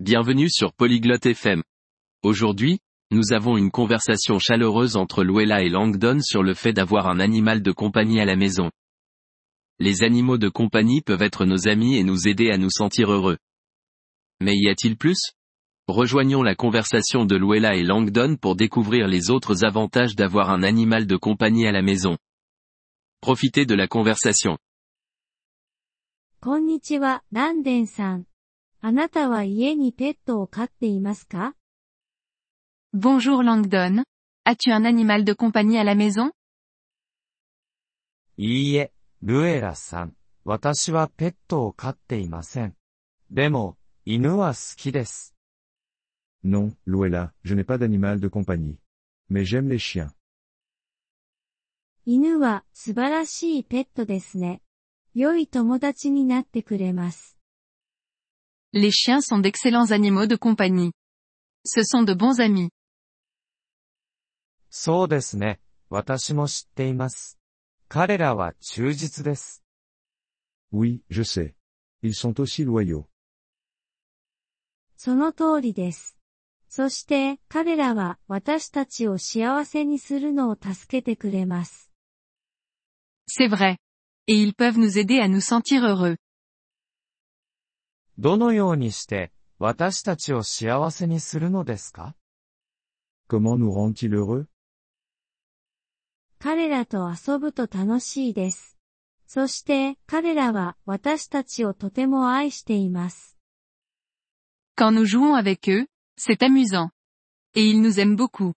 Bienvenue sur Polyglotte FM. Aujourd'hui, nous avons une conversation chaleureuse entre Luella et Langdon sur le fait d'avoir un animal de compagnie à la maison. Les animaux de compagnie peuvent être nos amis et nous aider à nous sentir heureux. Mais y a-t-il plus Rejoignons la conversation de Luella et Langdon pour découvrir les autres avantages d'avoir un animal de compagnie à la maison. Profitez de la conversation. こんにちは、ランデンさん。 あなたは家にペットを飼っていますか Bonjour Langdon. As-tu un animal de compagnie à la maison いいえ、ルエラさん。私はペットを飼っていません。でも、犬は好きです。Non, Luella, je n'ai pas d'animal de compagnie. Mais j'aime les chiens. 犬は素晴らしいペットですね。良い友達になってくれます。Les chiens sont d'excellents animaux de compagnie. Ce sont de bons amis. そうですね。私も知っています。彼らは忠実です。 Oui, je sais. Ils sont aussi loyaux. その通りです。そして、彼らは私たちを幸せにするのを助けてくれます。 C'est vrai. Et ils peuvent nous aider à nous sentir heureux. どのようにして、私たちを幸せにするのですか Comment nous rendent-ils heureux 彼らと遊ぶと楽しいです。そして、彼らは私たちをとても愛しています。Quand nous jouons avec eux, c'est amusant. Et ils nous aiment beaucoup.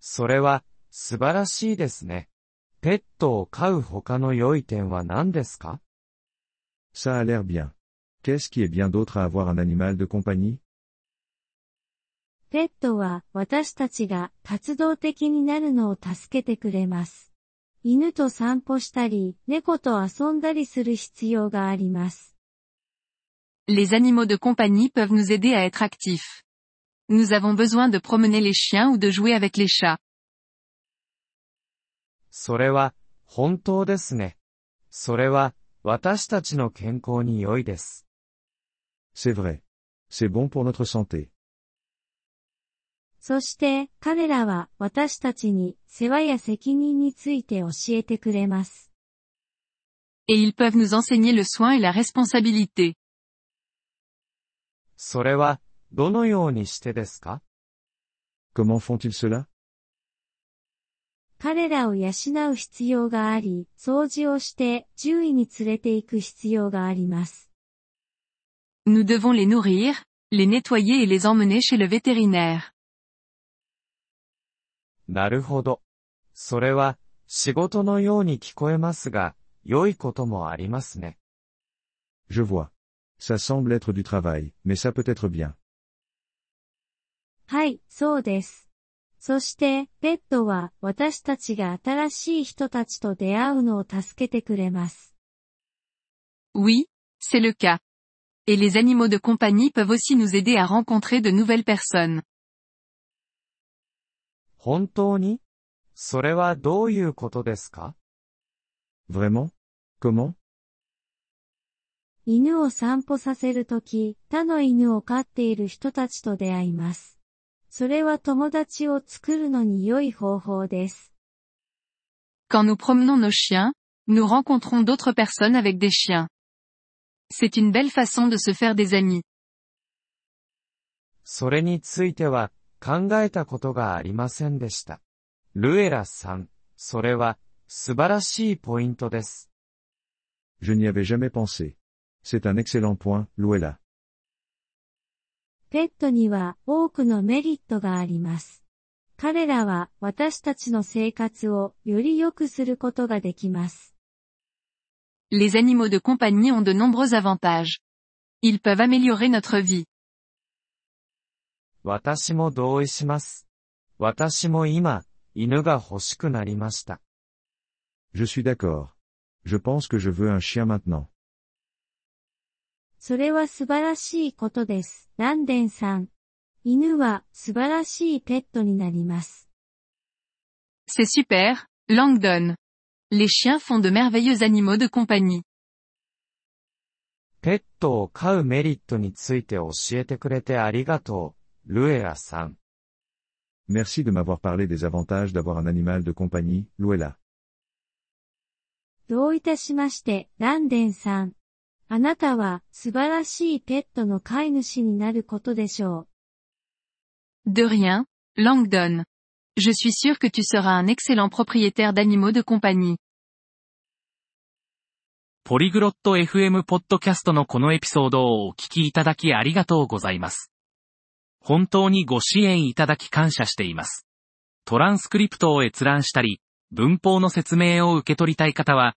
それは、素晴らしいですね。ペットを飼う他の良い点は何ですか Ça a l'air bien. Qu'est-ce qui est bien d'autre à avoir un animal de compagnie ペットは私たちが活動的になるのを助けてくれます。犬と散歩したり、猫と遊んだりする必要があります。 Les animaux de compagnie peuvent nous aider à être actifs. Nous avons besoin de promener les chiens ou de jouer avec les chats. それは、本当ですね。それは、 私たちの健康に良いです。C'est vrai. C'est bon pour notre santé. そして、彼らは私たちに世話や責任について教えてくれます。Et ils peuvent nous enseigner le soin et la responsabilité. それは、どのようにしてですか Comment font-ils cela 彼らを養う必要があり、掃除をして獣医に連れて行く必要があります。Nous devons les nourrir, les nettoyer et les emmener chez le vétérinaire. なるほど。それは、仕事のように聞こえますが、良いこともありますね。Je vois. Ça semble être du travail, mais ça peut être bien. はい、そうです。そして、ペットは私たちが新しい人たちと出会うのを助けてくれます。Oui, c'est le cas. Et les animaux de compagnie peuvent aussi nous aider à rencontrer de nouvelles personnes. 本当にそれはどういうことですか Vraiment Comment 犬を散歩させるとき、他の犬を飼っている人たちと出会います。それは友達を作るのに良い方法です。Quand nous promenons nos chiens, nous rencontrons d'autres personnes avec des chiens. C'est une belle façon de se faire des amis. それについては、考えたことがありませんでした。ルエラさん、それは、素晴らしいポイントです。Je n'y avais jamais pensé. C'est un excellent point, Luella. ペットには多くのメリットがあります。彼らは私たちの生活をより良くすることができます。Les animaux de compagnie ont de nombreux avantages. Ils peuvent améliorer notre vie. 私も同意します。私も今、犬が欲しくなりました。Je suis d'accord. Je pense que je veux un chien maintenant. それは素晴らしいことです。ランデンさん。犬は素晴らしいペットになります。C'est super, Langdon. Les chiens font de merveilleux animaux de compagnie. ペットを飼うメリットについて教えてくれてありがとう、ルエラさん。Merci de m'avoir parlé des avantages d'avoir un animal de compagnie, Luella. どういたしまして、ランデンさん。あなたは素晴らしいペットの飼い主になることでしょう。De rien, Langdon. Je suis sûr que tu seras un excellent propriétaire d'animaux de compagnie. ポリグロット FM ポッドキャストのこのエピソードをお聞きいただきありがとうございます。本当にご支援いただき感謝しています。トランスクリプトを閲覧したり、文法の説明を受け取りたい方は、